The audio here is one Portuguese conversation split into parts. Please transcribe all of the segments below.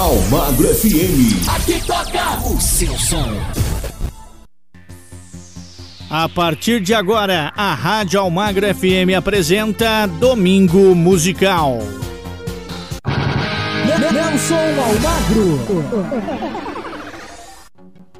Almagro FM. Aqui toca o seu som. A partir de agora, a Rádio Almagro FM apresenta Domingo Musical. Nelson Almagro.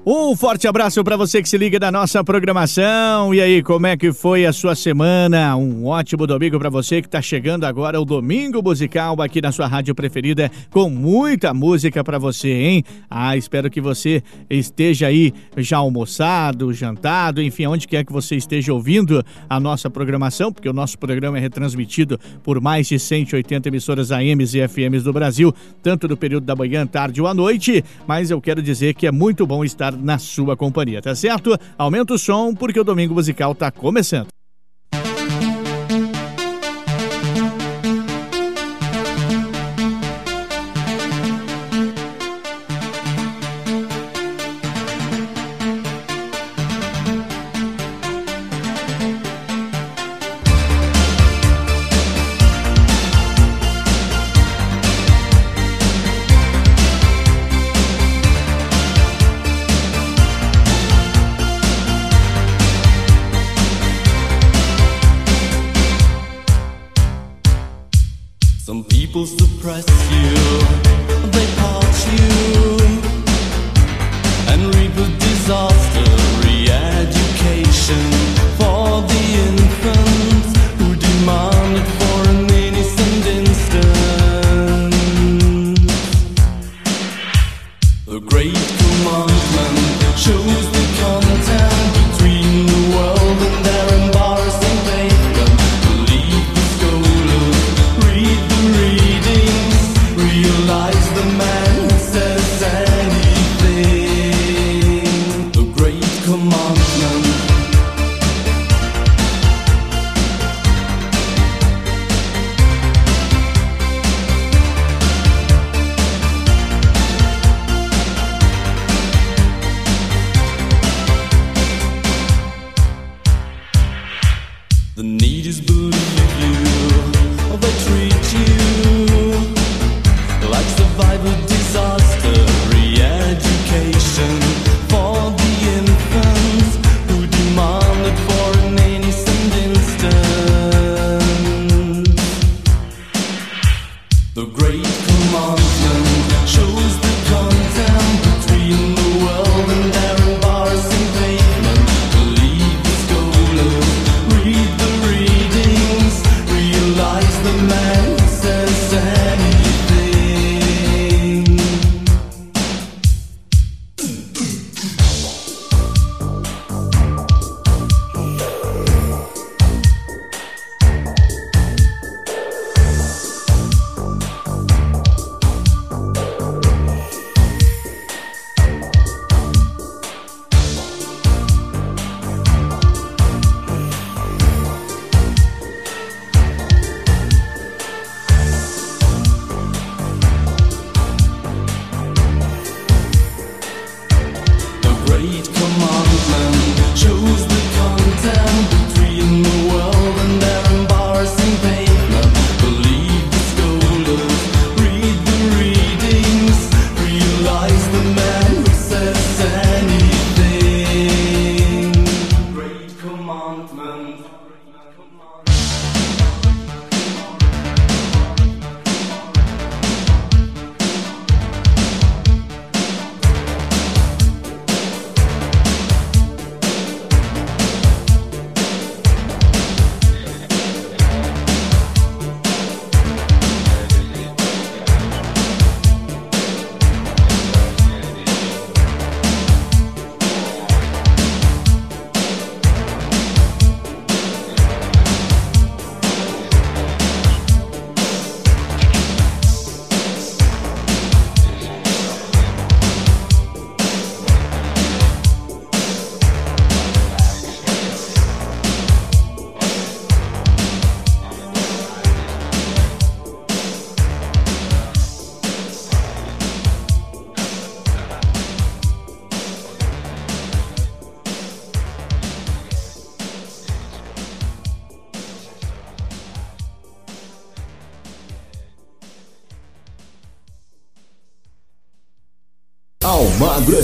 Um forte abraço para você que se liga da nossa programação. E aí, como é que foi a sua semana? Um ótimo domingo para você que está chegando agora o Domingo Musical aqui na sua rádio preferida com muita música para você, hein? Ah, espero que você esteja aí já almoçado, jantado, enfim, onde quer que você esteja ouvindo a nossa programação, porque o nosso programa é retransmitido por mais de 180 emissoras AMs e FMs do Brasil, tanto no período da manhã, tarde ou à noite, mas eu quero dizer que é muito bom estar na sua companhia, tá certo? Aumenta o som porque o Domingo Musical tá começando.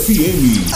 FM.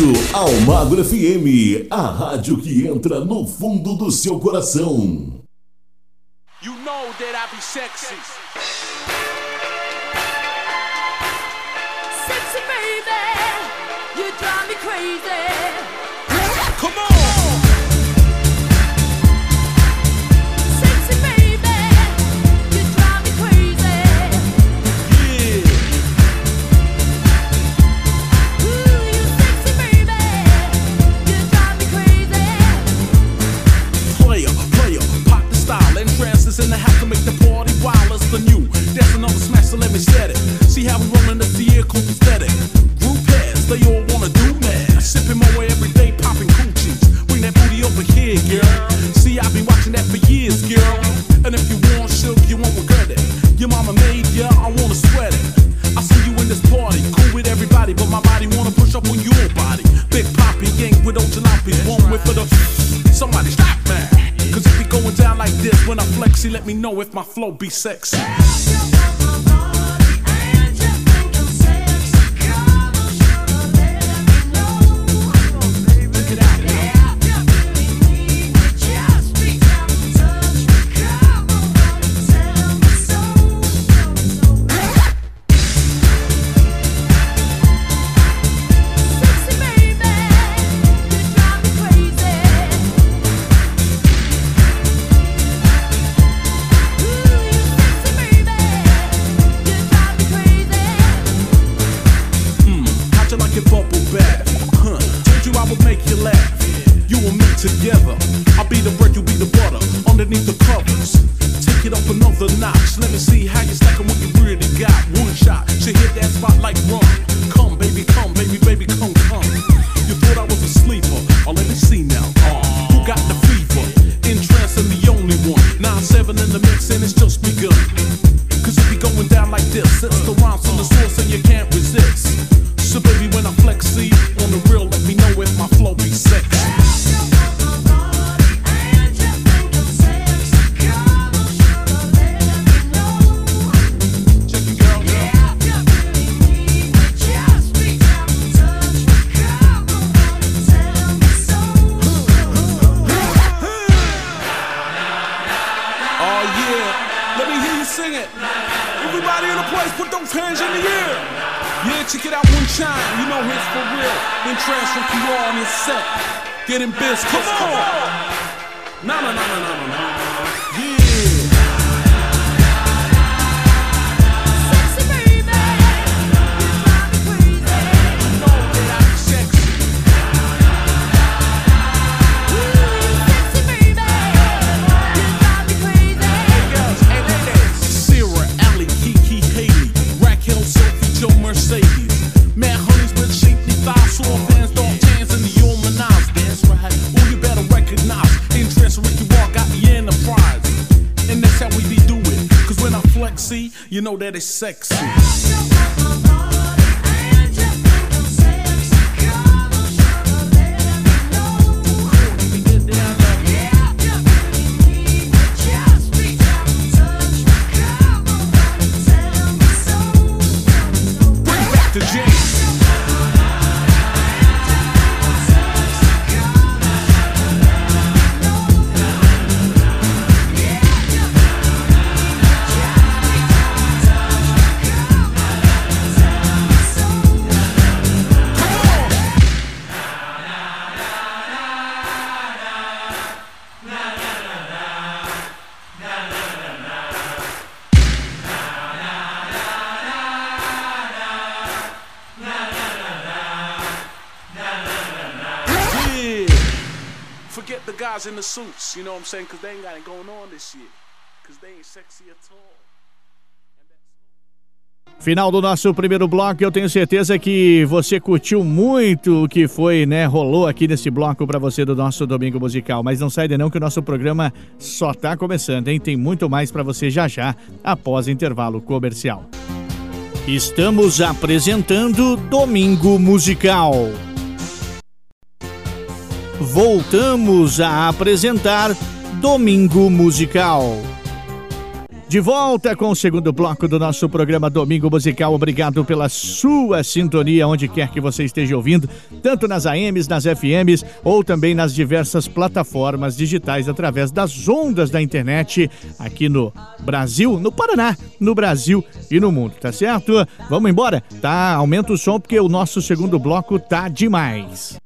Rádio Almagro FM, a rádio que entra no fundo do seu coração. You know that I be sexy. Sexy baby, you drive me crazy. Come on. So let me set it. See how we rollin' the vehicle pathetic. Group heads, they all wanna do mad. Sipping my way every day, popping coochies. Bring that booty over here, girl. See, I've been watching that for years, girl. And if you want shook, you won't regret it. Your mama made ya, I wanna sweat it. I see you in this party, cool with everybody, but my body wanna push up on your body. Big poppy gang with old jalopies, one with for the. Somebody stop, man. Cause it going down like this when I flex, let me know if my flow be sexy. You know that it's sexy. In the suits, you know what I'm saying? Because they ain't got it going on this year. Because they ain't sexy at all. Final do nosso primeiro bloco, eu tenho certeza que você curtiu muito o que foi, né, rolou aqui nesse bloco para você do nosso domingo musical. Mas não sai de não que o nosso programa só tá começando, hein? Tem muito mais para você já já após intervalo comercial. Estamos apresentando Domingo Musical voltamos a apresentar Domingo Musical. De volta com o segundo bloco do nosso programa Domingo Musical. Obrigado pela sua sintonia, onde quer que você esteja ouvindo, tanto nas AMs, nas FMs ou também nas diversas plataformas digitais através das ondas da internet aqui no Brasil, no Paraná, no Brasil e no mundo, tá certo? Vamos embora? Tá, aumenta o som porque o nosso segundo bloco tá demais.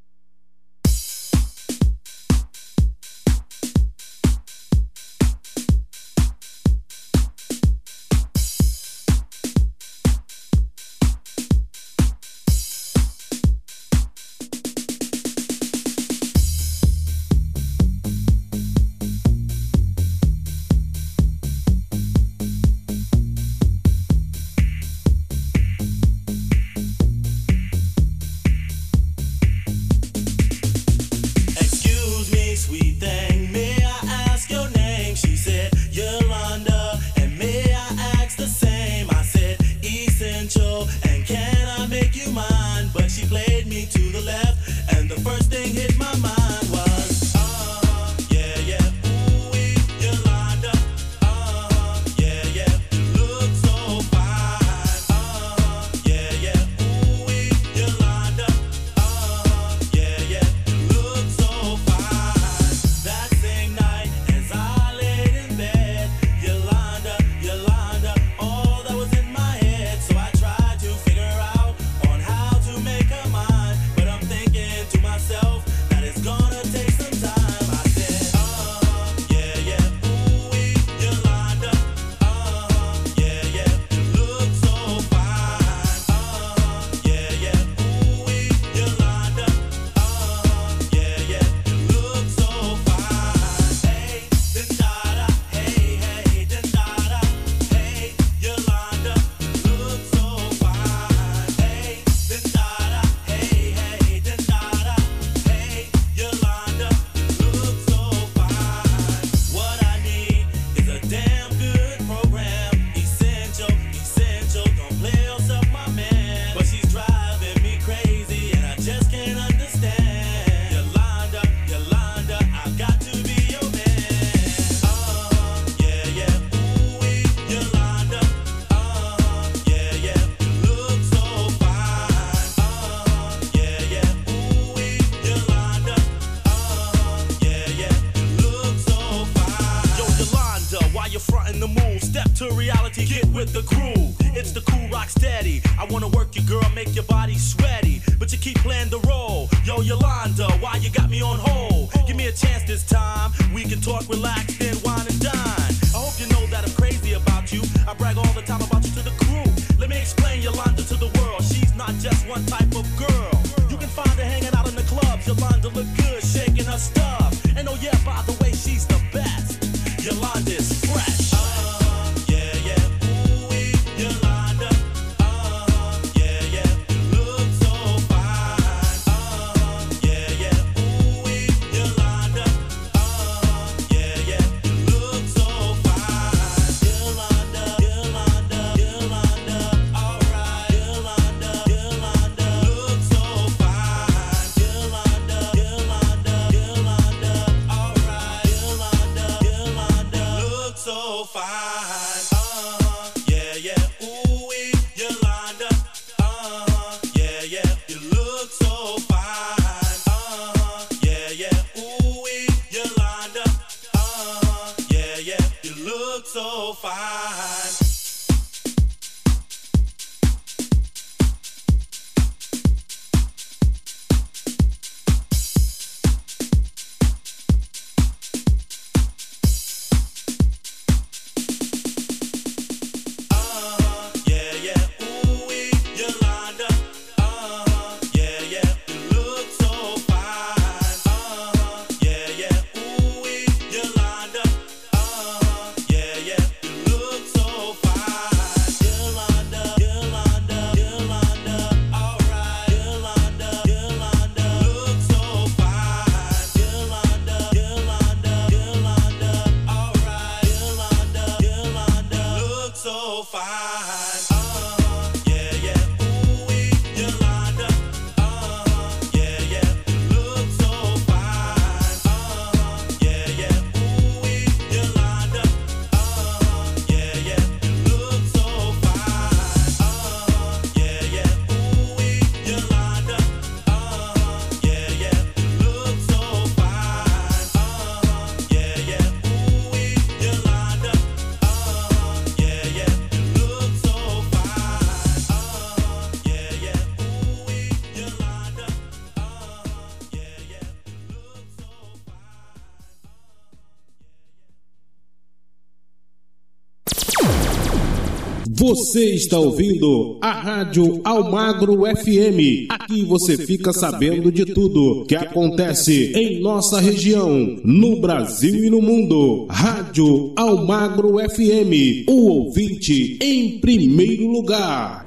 Você está ouvindo a Rádio Almagro FM. Aqui você fica sabendo de tudo que acontece em nossa região, no Brasil e no mundo. Rádio Almagro FM, o ouvinte em primeiro lugar.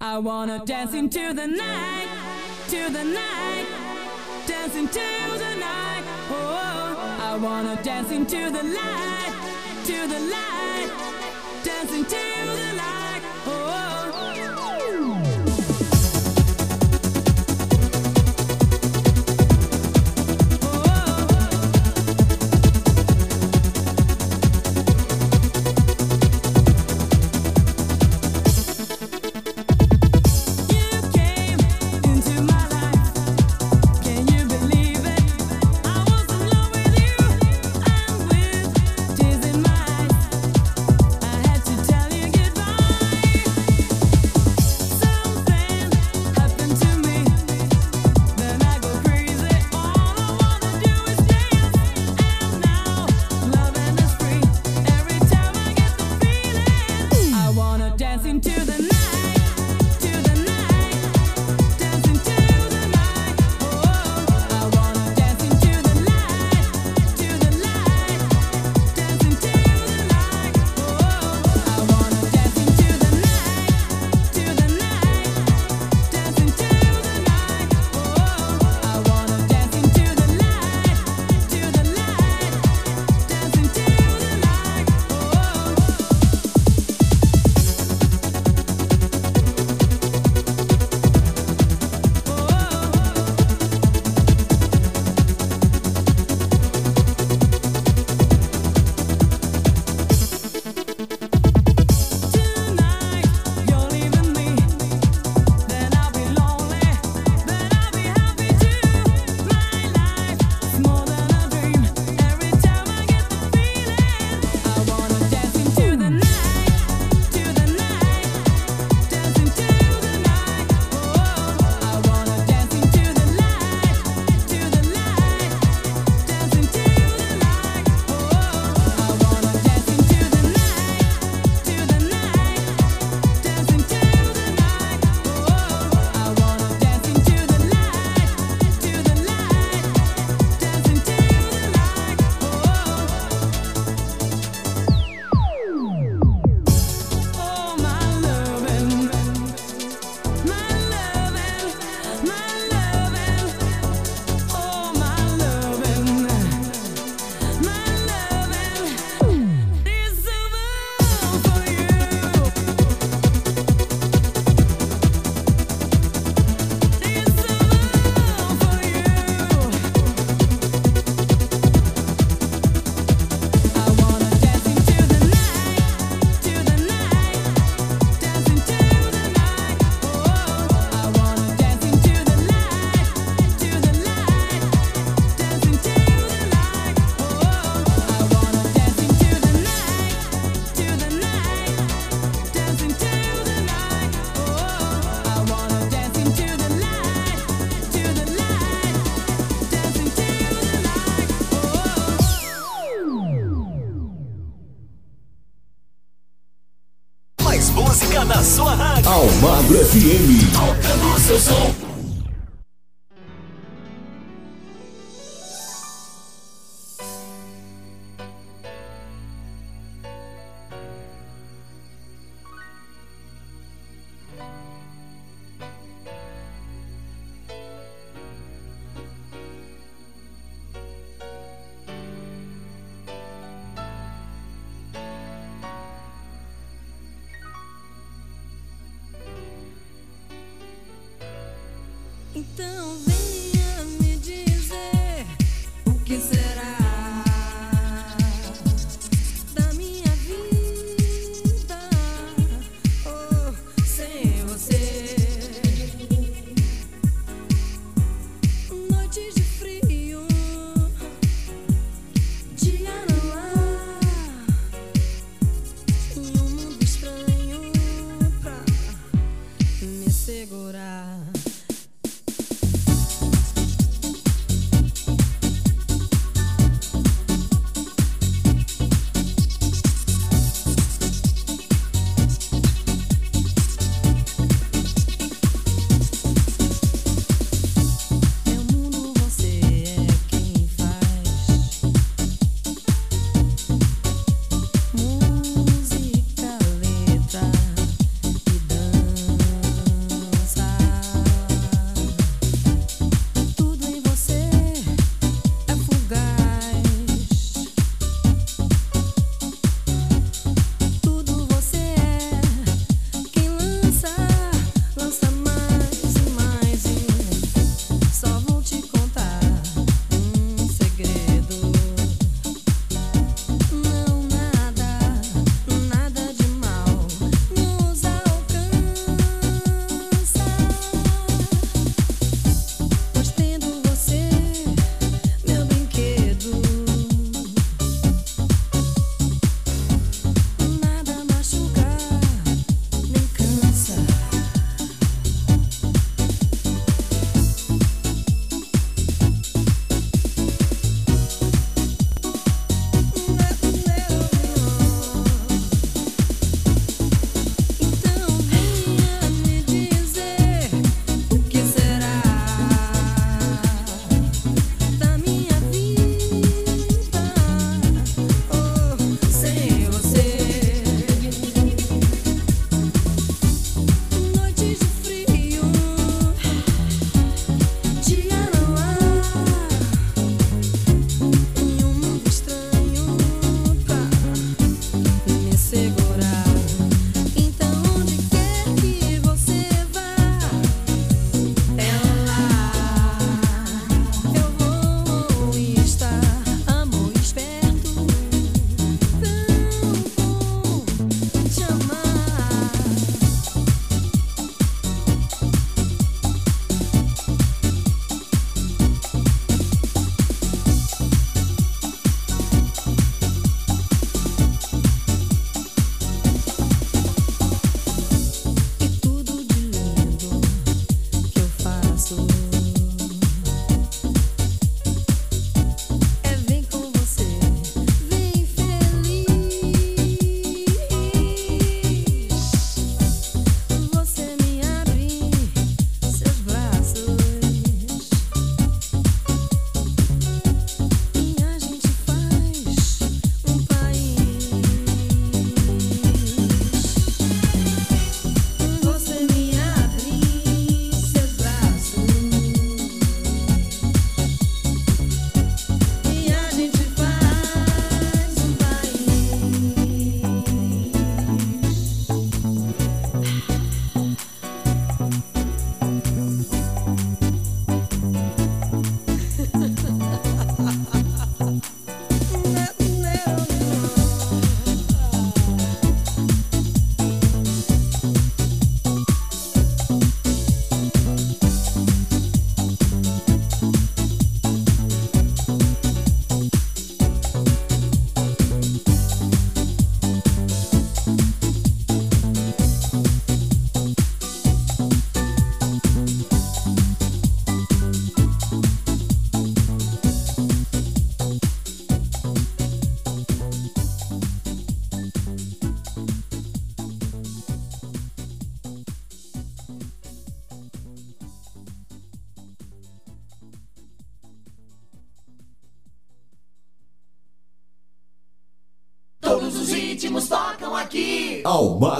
I wanna dance into the night, to the night, dance into the night. I wanna dance into the light, to the light, dance into the light.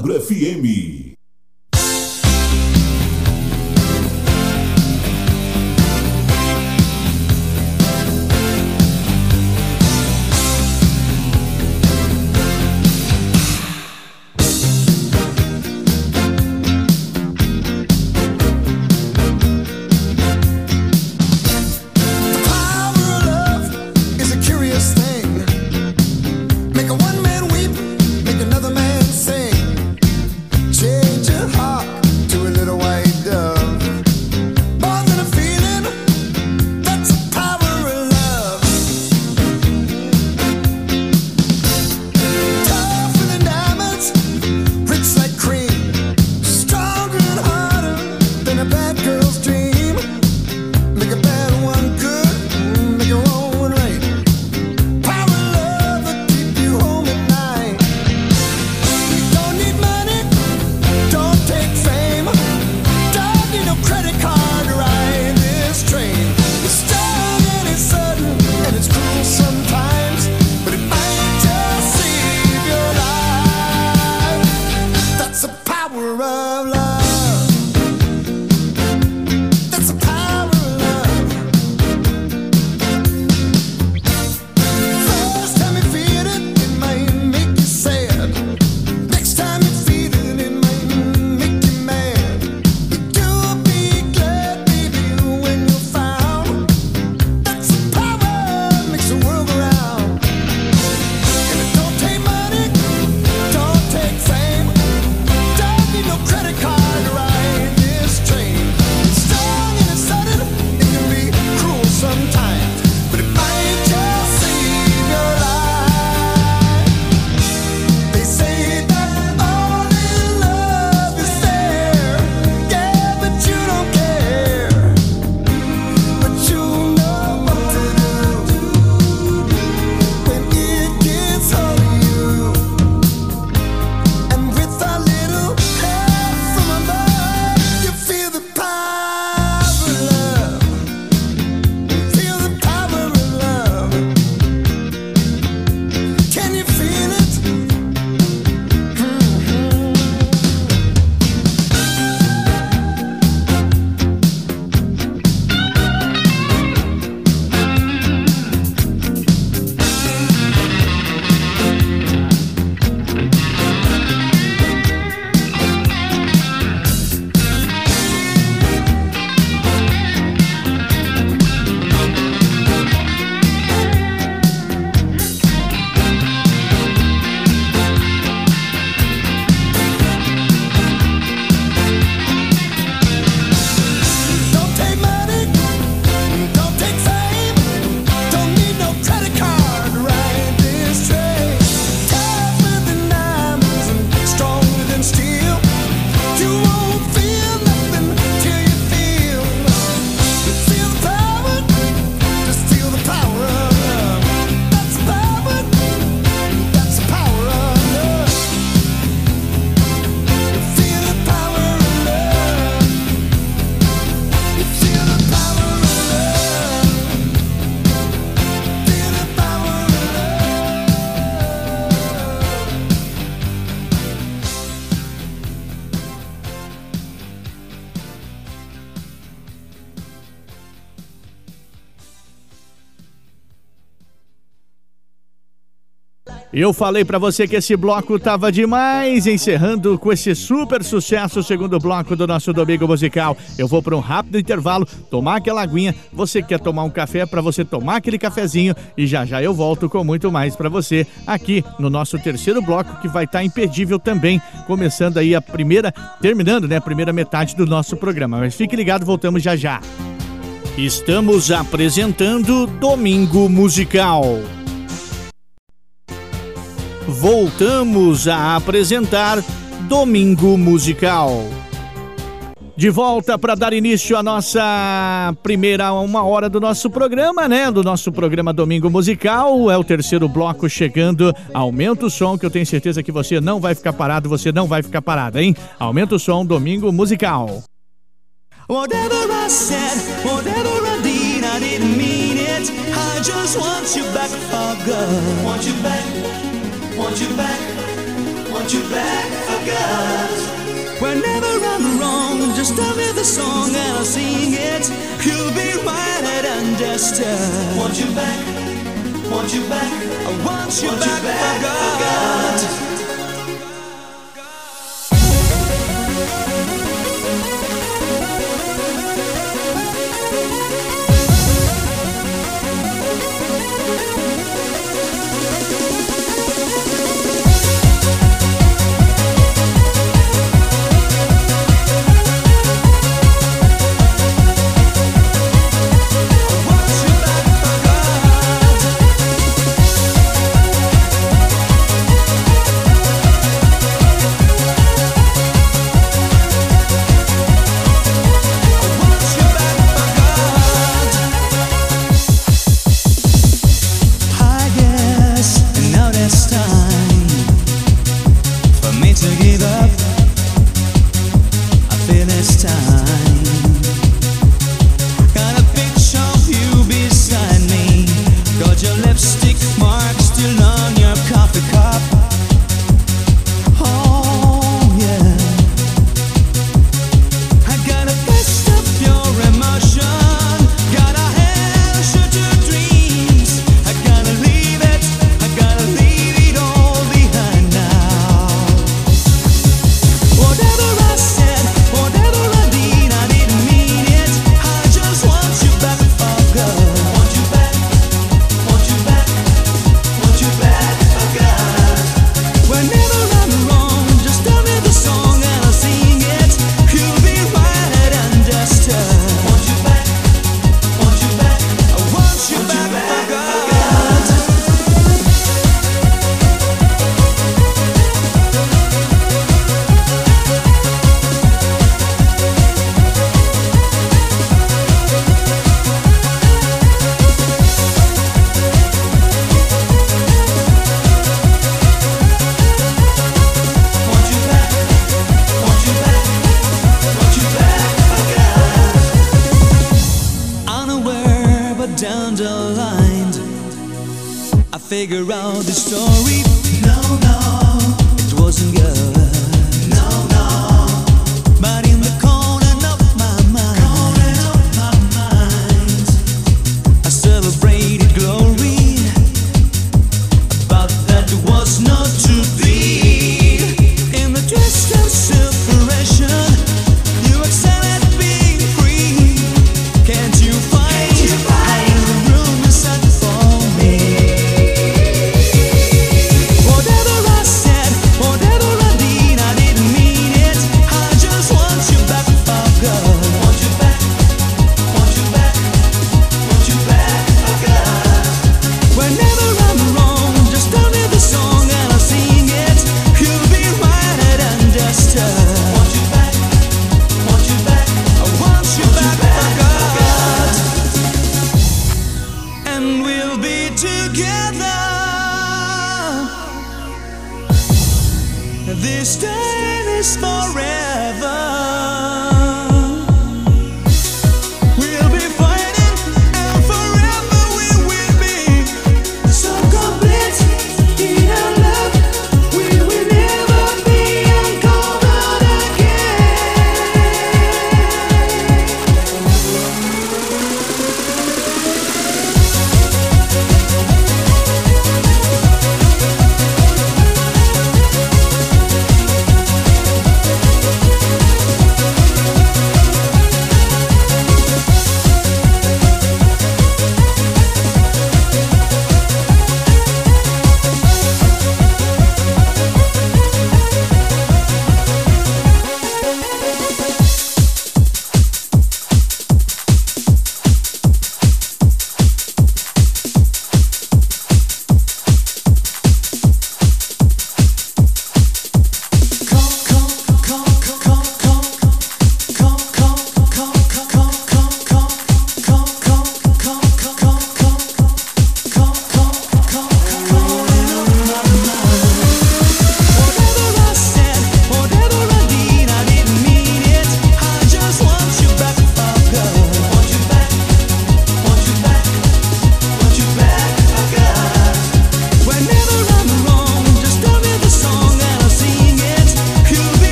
Almagro FM. Eu falei para você que esse bloco tava demais, encerrando com esse super sucesso, o segundo bloco do nosso domingo musical. Eu vou para um rápido intervalo, tomar aquela aguinha. Você quer tomar um café para você tomar aquele cafezinho e já já eu volto com muito mais para você aqui no nosso terceiro bloco que vai estar tá imperdível também, começando aí a primeira, terminando, né, a primeira metade do nosso programa. Mas fique ligado, voltamos já já. Estamos apresentando Domingo Musical voltamos a apresentar Domingo Musical. De volta para dar início à nossa primeira uma hora do nosso programa, né? Do nosso programa Domingo Musical. É o terceiro bloco chegando. Aumenta o som, que eu tenho certeza que você não vai ficar parado, você não vai ficar parado, hein? Aumenta o som, Domingo Musical. Whatever I said, whatever I did, I didn't mean it. I just want you back for good. Want you back. Want you back, want you back for good. Whenever I'm wrong, just tell me the song and I'll sing it. You'll be right and just. Uh, want you back, want you back. I want you, want back, you back for good. figure out the story. No, no, it wasn't good.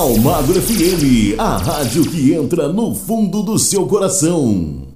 Almagro FM, a rádio que entra no fundo do seu coração.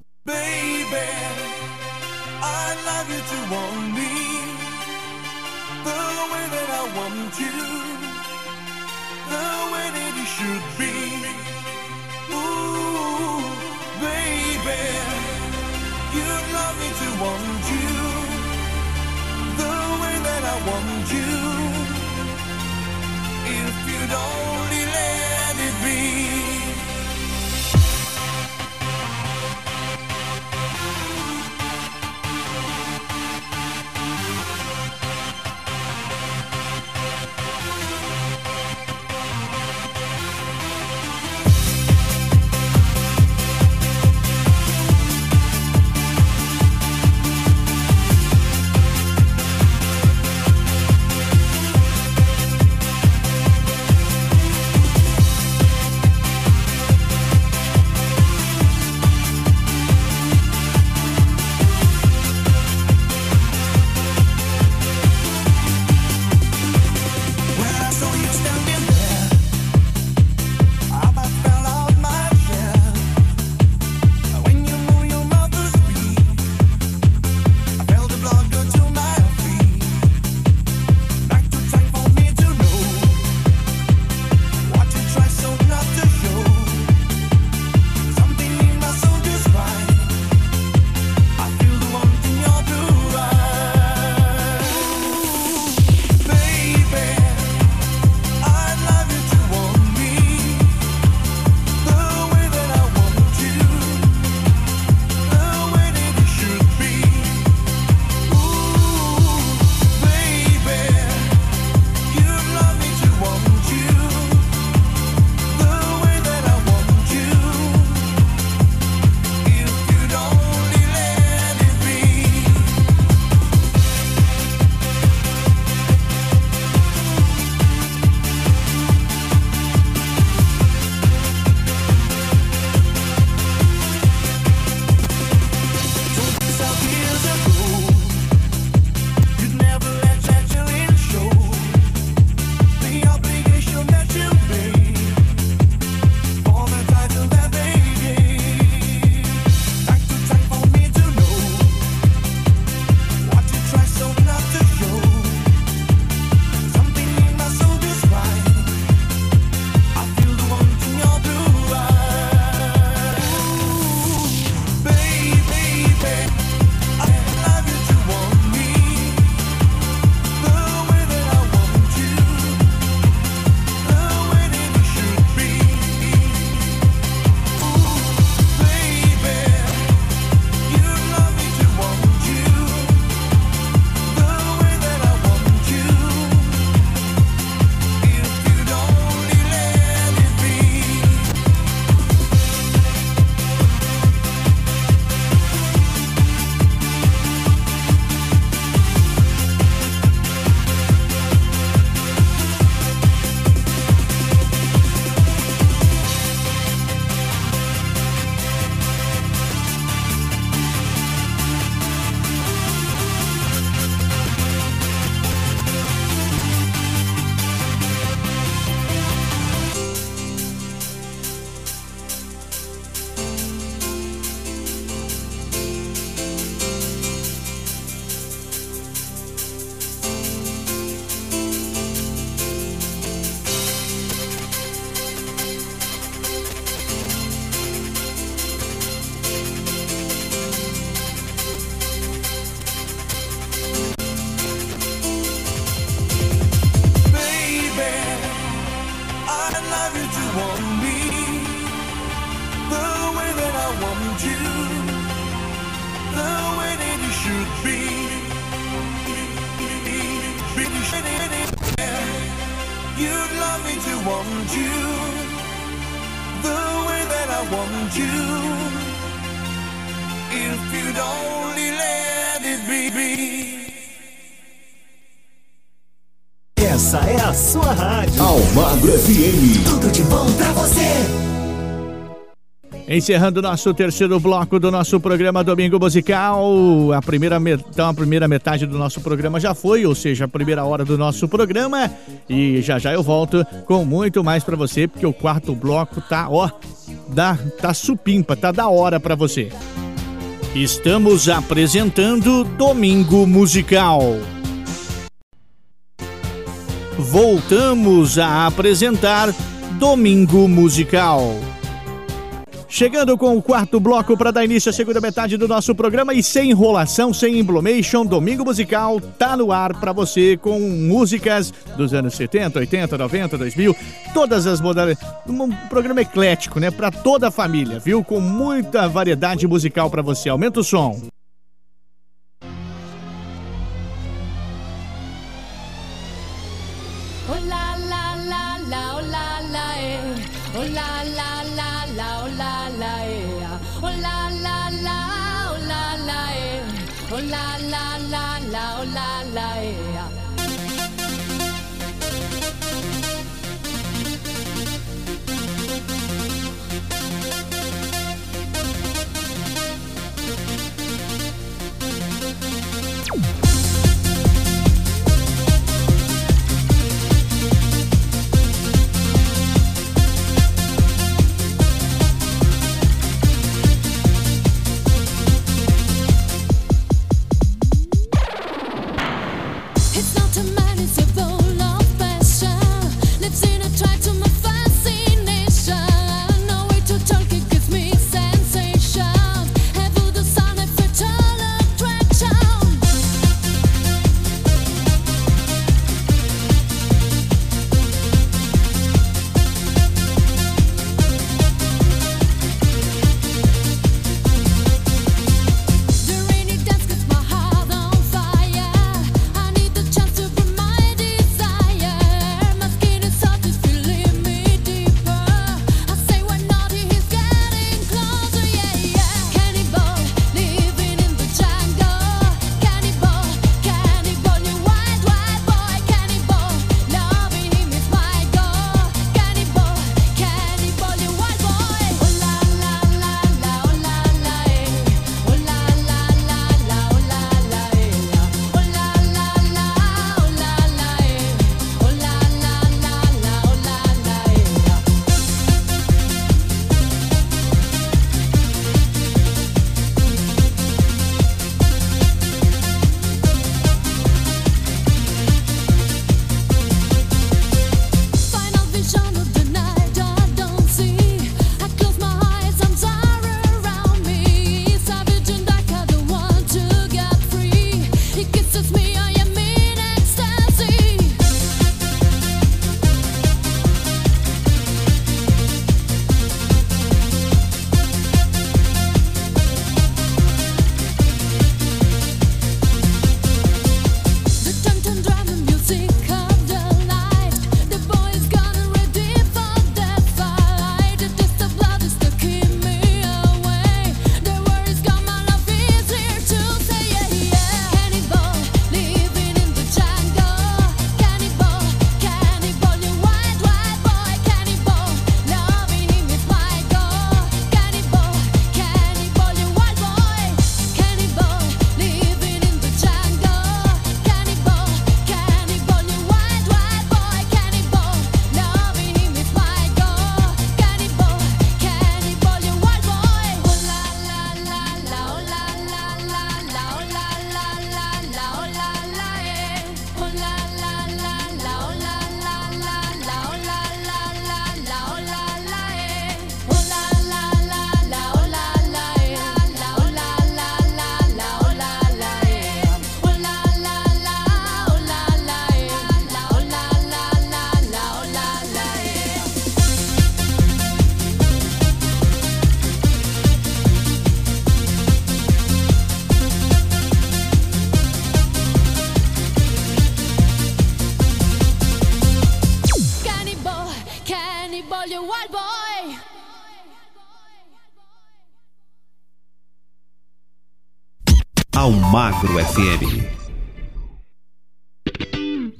Encerrando nosso terceiro bloco do nosso programa Domingo Musical. A primeira, então, a primeira metade do nosso programa já foi, ou seja, a primeira hora do nosso programa. E já já eu volto com muito mais pra você, porque o quarto bloco tá, ó, dá, tá supimpa, tá da hora pra você. Estamos apresentando Domingo Musical. Voltamos a apresentar Domingo Musical. Chegando com o quarto bloco para dar início à segunda metade do nosso programa e sem enrolação, sem emblomation, Domingo Musical tá no ar para você com músicas dos anos 70, 80, 90, 2000, todas as modalidades. Um programa eclético, né, para toda a família, viu? Com muita variedade musical para você. Aumenta o som.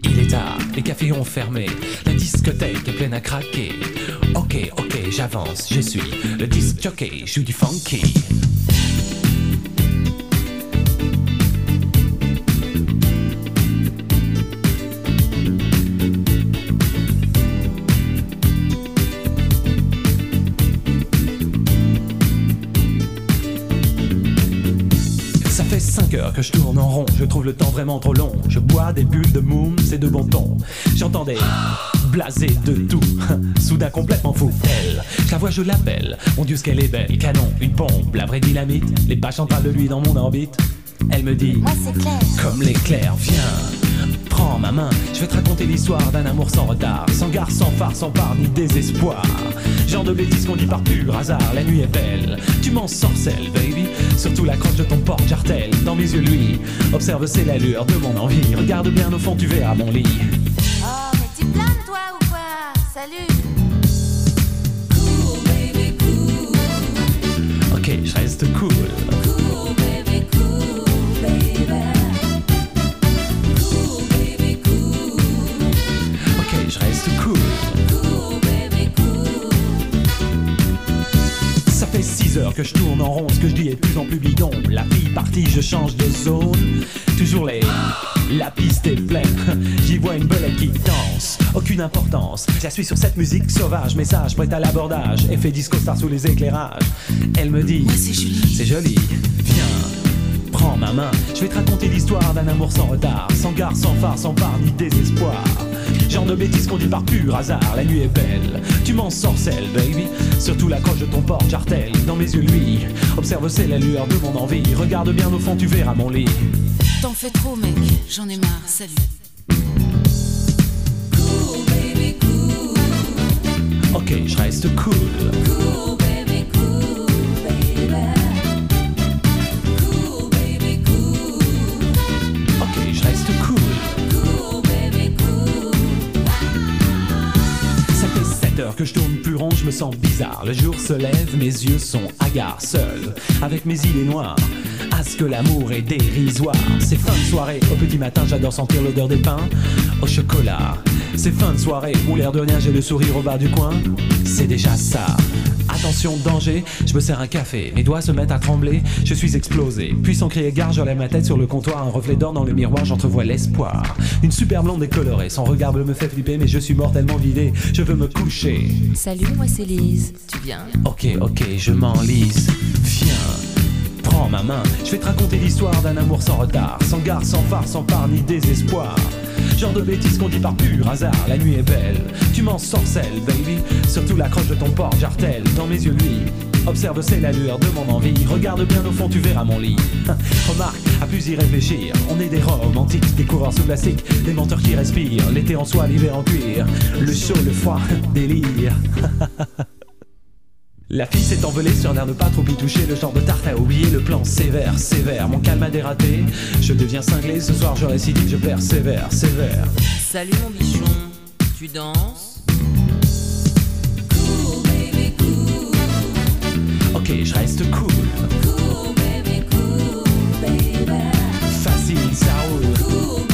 Il est tard, les cafés ont fermé, la discothèque est pleine à craquer. Ok, ok, j'avance, je suis le disc jockey, je joue du funky. Rond, je trouve le temps vraiment trop long. Je bois des bulles de moum, c'est de bon ton. J'entends des blasés de tout, soudain complètement fou. Elle, je la vois, je l'appelle. Mon dieu, ce qu'elle est belle, canon, une pompe, la vraie dynamite. Les pages parlent de lui dans mon orbite. Elle me dit, Moi c'est clair. comme l'éclair, viens. Je vais te raconter l'histoire d'un amour sans retard, sans gare, sans phare, sans part ni désespoir. Genre de bêtises qu'on dit par pur hasard, la nuit est belle, tu m'en sorcelles, baby. Surtout la croche de ton porte-jartel, dans mes yeux, lui. Observe, c'est l'allure de mon envie. Regarde bien au fond, tu verras mon lit. La fille partie, je change de zone. Toujours les. La piste est pleine. J'y vois une belette qui danse. Aucune importance. Je la suis sur cette musique sauvage. Message prêt à l'abordage. Effet disco star sous les éclairages. Elle me dit. c'est joli. Viens. Prends ma main, je vais te raconter l'histoire d'un amour sans retard, sans gare, sans phare, sans part ni désespoir. Genre de bêtises qu'on dit par pur hasard, la nuit est belle, tu m'en sorcelles, baby. Surtout la croche de ton porte-jartel, dans mes yeux, lui. Observe, c'est la lueur de mon envie. Regarde bien au fond, tu verras mon lit. T'en fais trop, mec. J'en ai marre. Salut. Ok, je reste cool. Je tourne plus rond, je me sens bizarre. Le jour se lève, mes yeux sont hagards, seul, avec mes idées noires. À ce que l'amour est dérisoire. C'est fin de soirée, au petit matin, j'adore sentir l'odeur des pains au chocolat. C'est fin de soirée, où l'air de rien, j'ai le sourire au bas du coin. C'est déjà ça. Attention, danger, je me sers un café, mes doigts se mettent à trembler, je suis explosé. Puis sans crier gare, je lève ma tête sur le comptoir, un reflet d'or dans le miroir, j'entrevois l'espoir. Une super blonde décolorée, son regard bleu me fait flipper, mais je suis mortellement vidé, je veux me coucher. Salut, moi c'est Lise. Tu viens? Ok, ok, je m'enlise. Viens, prends ma main. Je vais te raconter l'histoire d'un amour sans retard, sans gare, sans phare, sans part ni désespoir. Genre de bêtises qu'on dit par pur hasard, la nuit est belle. Tu m'en sorcelles, baby. Surtout la croche de ton porte-jartel, dans mes yeux, lui. Observe, c'est la lueur de mon envie. Regarde bien au fond, tu verras mon lit. Remarque, à plus y réfléchir. On est des romantiques, des coureurs sous plastique, des menteurs qui respirent. L'été en soie, l'hiver en cuir. Le chaud, le froid, délire. La fille s'est envolée sur un air de pas trop y toucher, le genre de tarte à oublier, le plan sévère, sévère. Mon calme a dératé, je deviens cinglé, ce soir je récidive, je persévère, sévère. Salut, mon bichon. Tu danses? Ok, je reste cool. Facile, ça roule. Ok,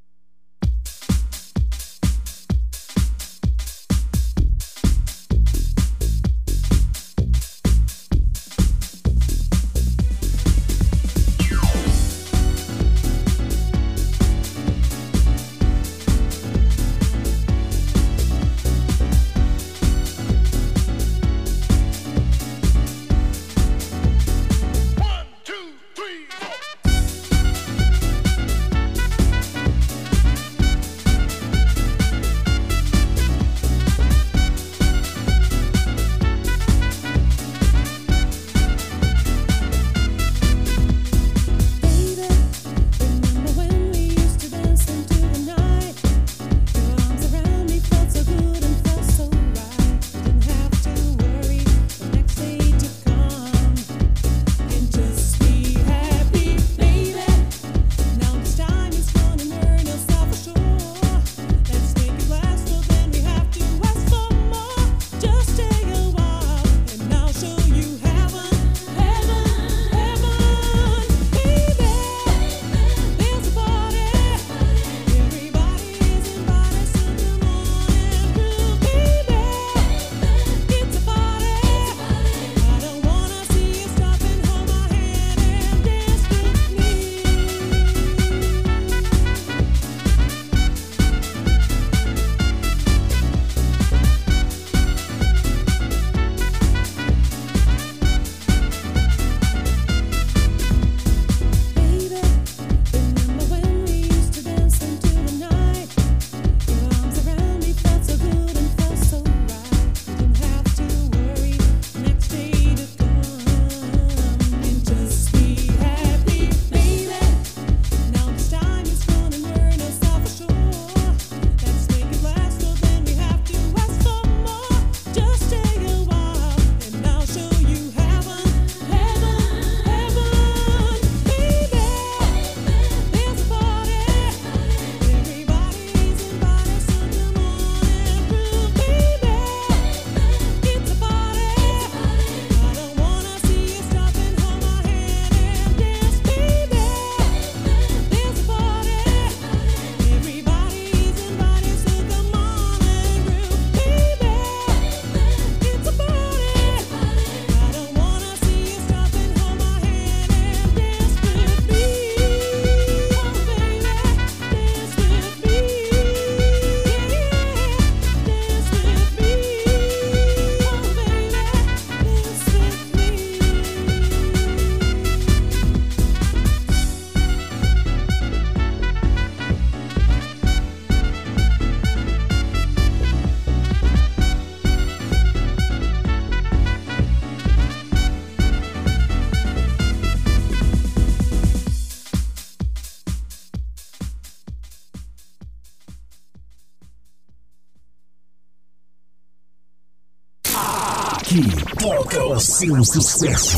Toca seu sucesso.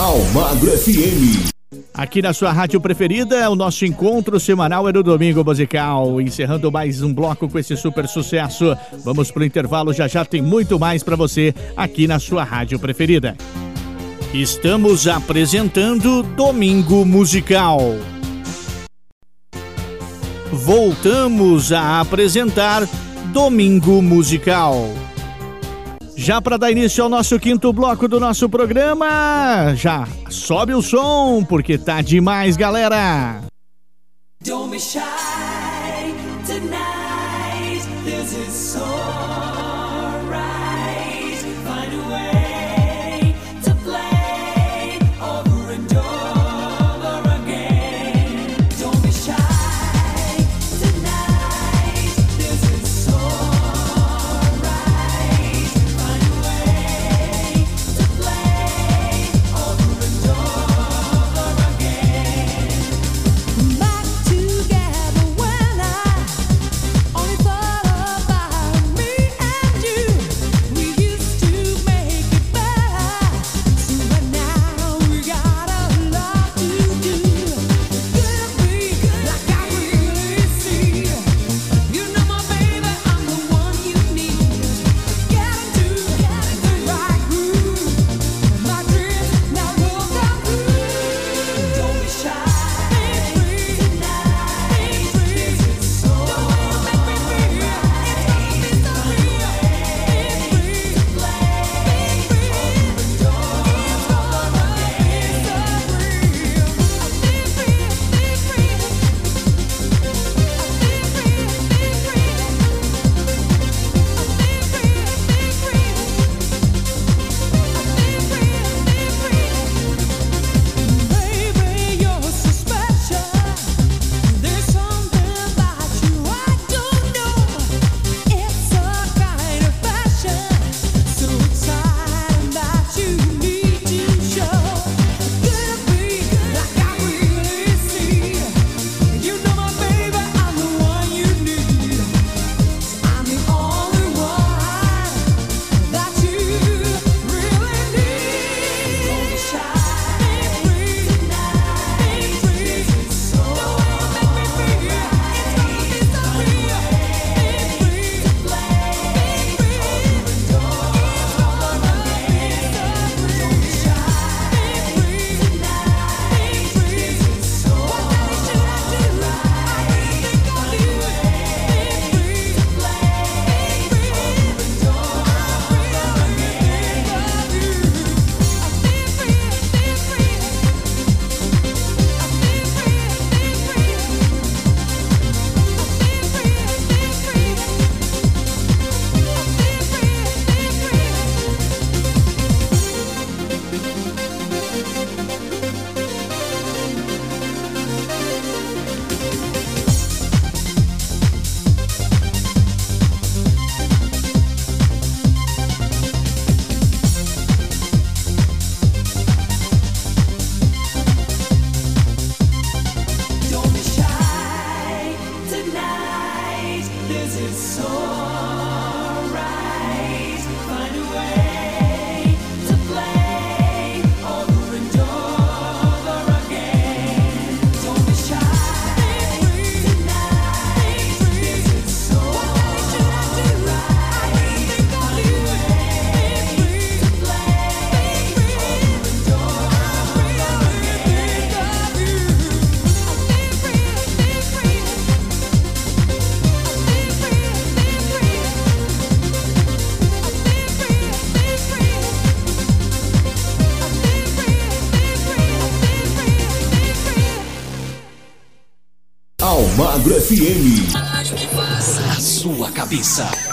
Almagro FM. Aqui na sua rádio preferida, é o nosso encontro semanal é no Domingo Musical. Encerrando mais um bloco com esse super sucesso. Vamos pro intervalo, já já tem muito mais para você aqui na sua rádio preferida. Estamos apresentando Domingo Musical. Voltamos a apresentar Domingo Musical. Já para dar início ao nosso quinto bloco do nosso programa, já sobe o som porque tá demais, galera. Don't be shy. Pizza.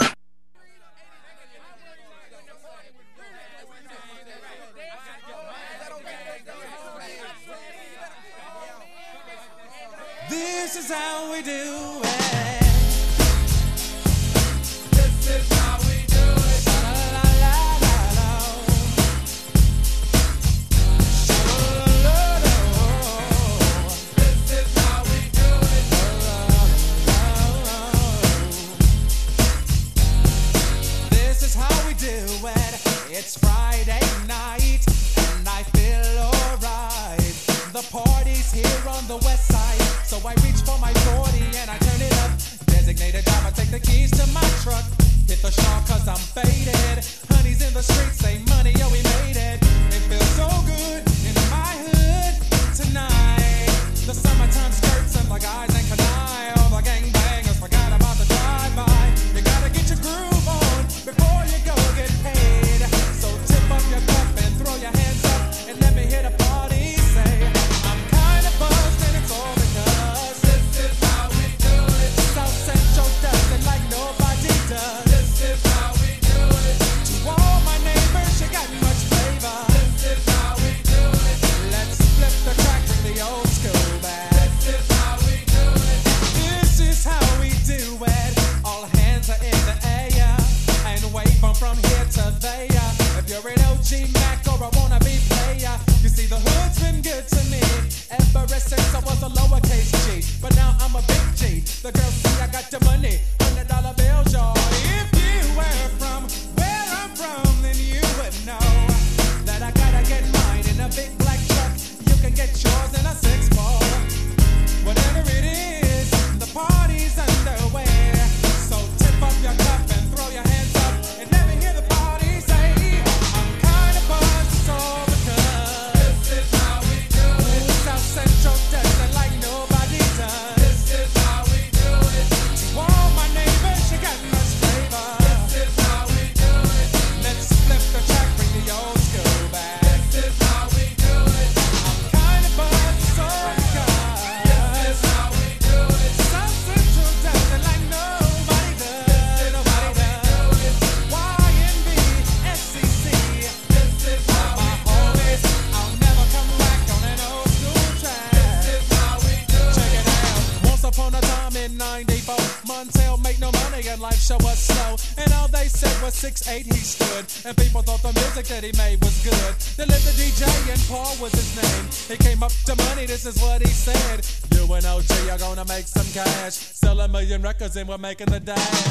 And we're making the dance.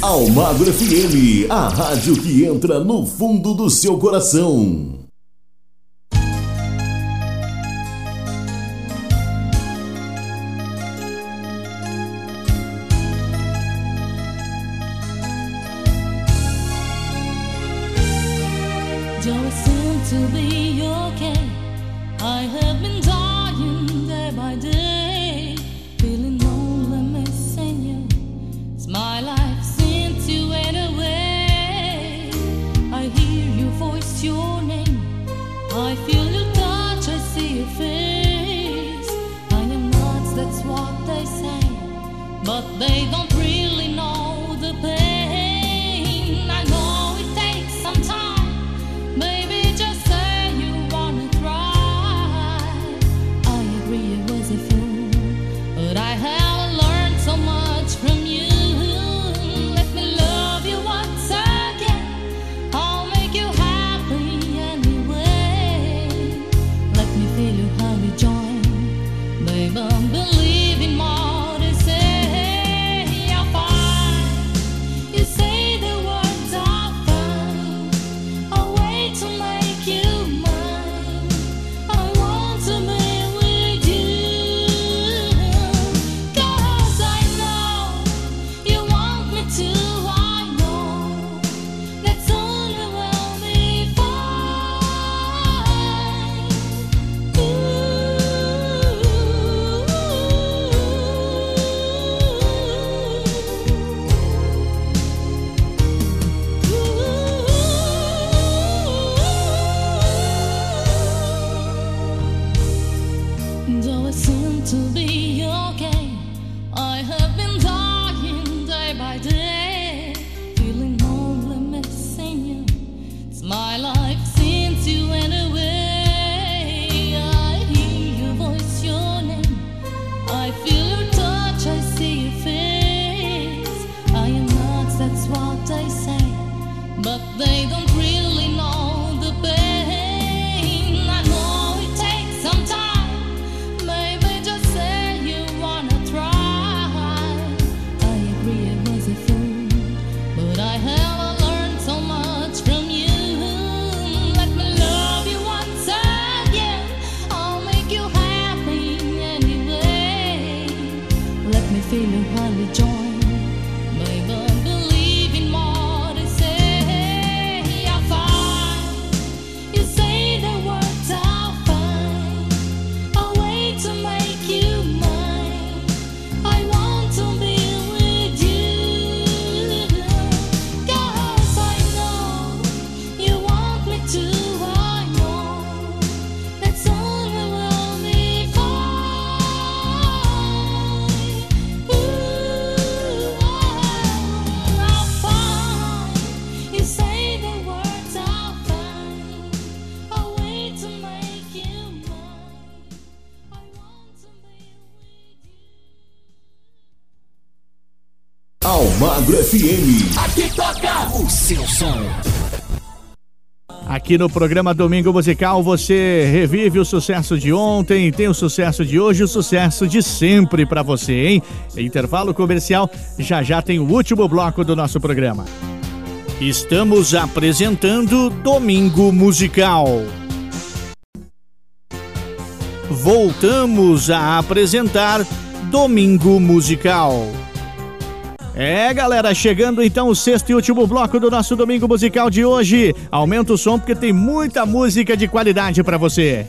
Almagro FM, a rádio que entra no fundo do seu coração. To be okay. I have been dying day by day. Almagro FM. Aqui toca o seu som. Aqui no programa Domingo Musical você revive o sucesso de ontem, tem o sucesso de hoje, o sucesso de sempre pra você, hein? Intervalo comercial, já já tem o último bloco do nosso programa. Estamos apresentando Domingo Musical. Voltamos a apresentar Domingo Musical. É, galera, chegando então o sexto e último bloco do nosso domingo musical de hoje. Aumenta o som porque tem muita música de qualidade pra você.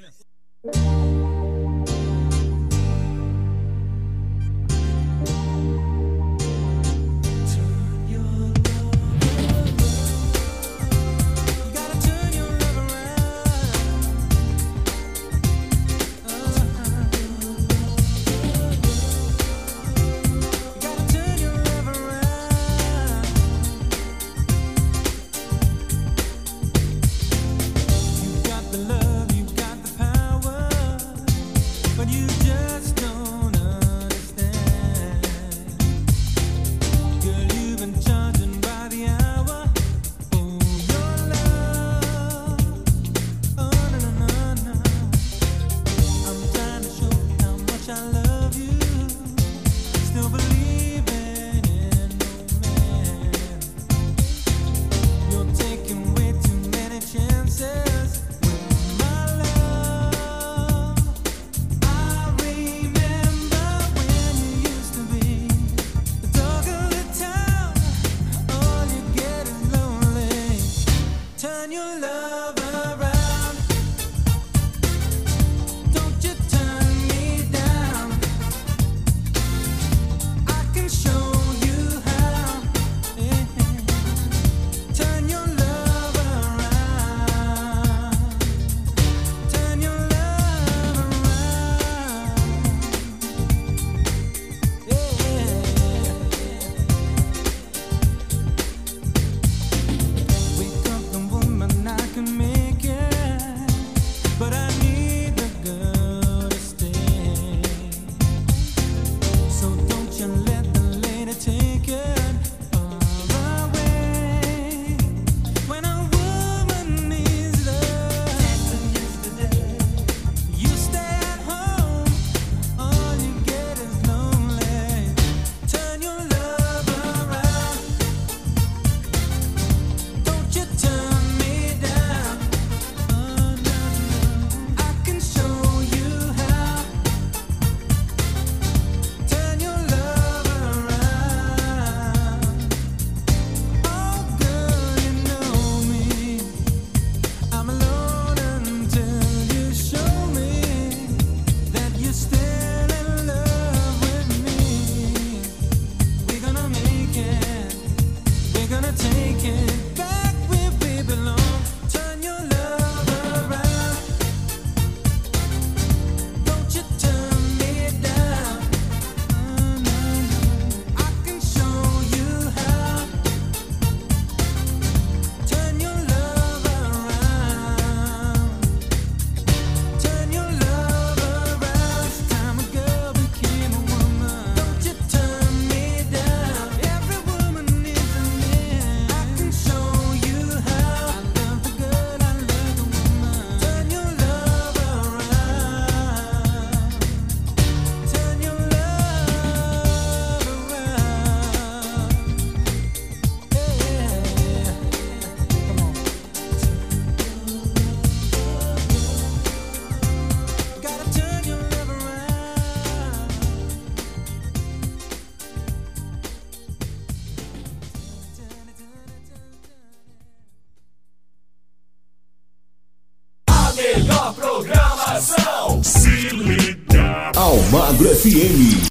FM.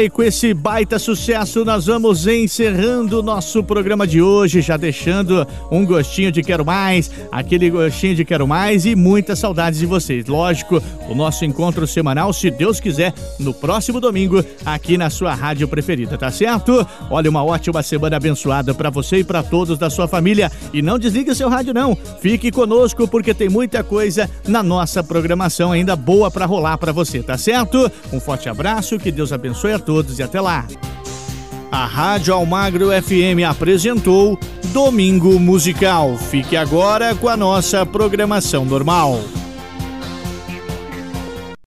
E com esse baita sucesso nós vamos encerrando o nosso programa de hoje, já deixando um gostinho de quero mais, aquele gostinho de quero mais e muitas saudades de vocês. Lógico, o nosso encontro semanal, se Deus quiser, no próximo domingo, aqui na sua rádio preferida, tá certo? Olha, uma ótima semana abençoada para você e para todos da sua família. E não desligue seu rádio não, fique conosco porque tem muita coisa na nossa programação ainda boa para rolar para você, tá certo? Um forte abraço, que Deus abençoe a todos e até lá. A Rádio Almagro FM apresentou Domingo Musical. Fique agora com a nossa programação normal.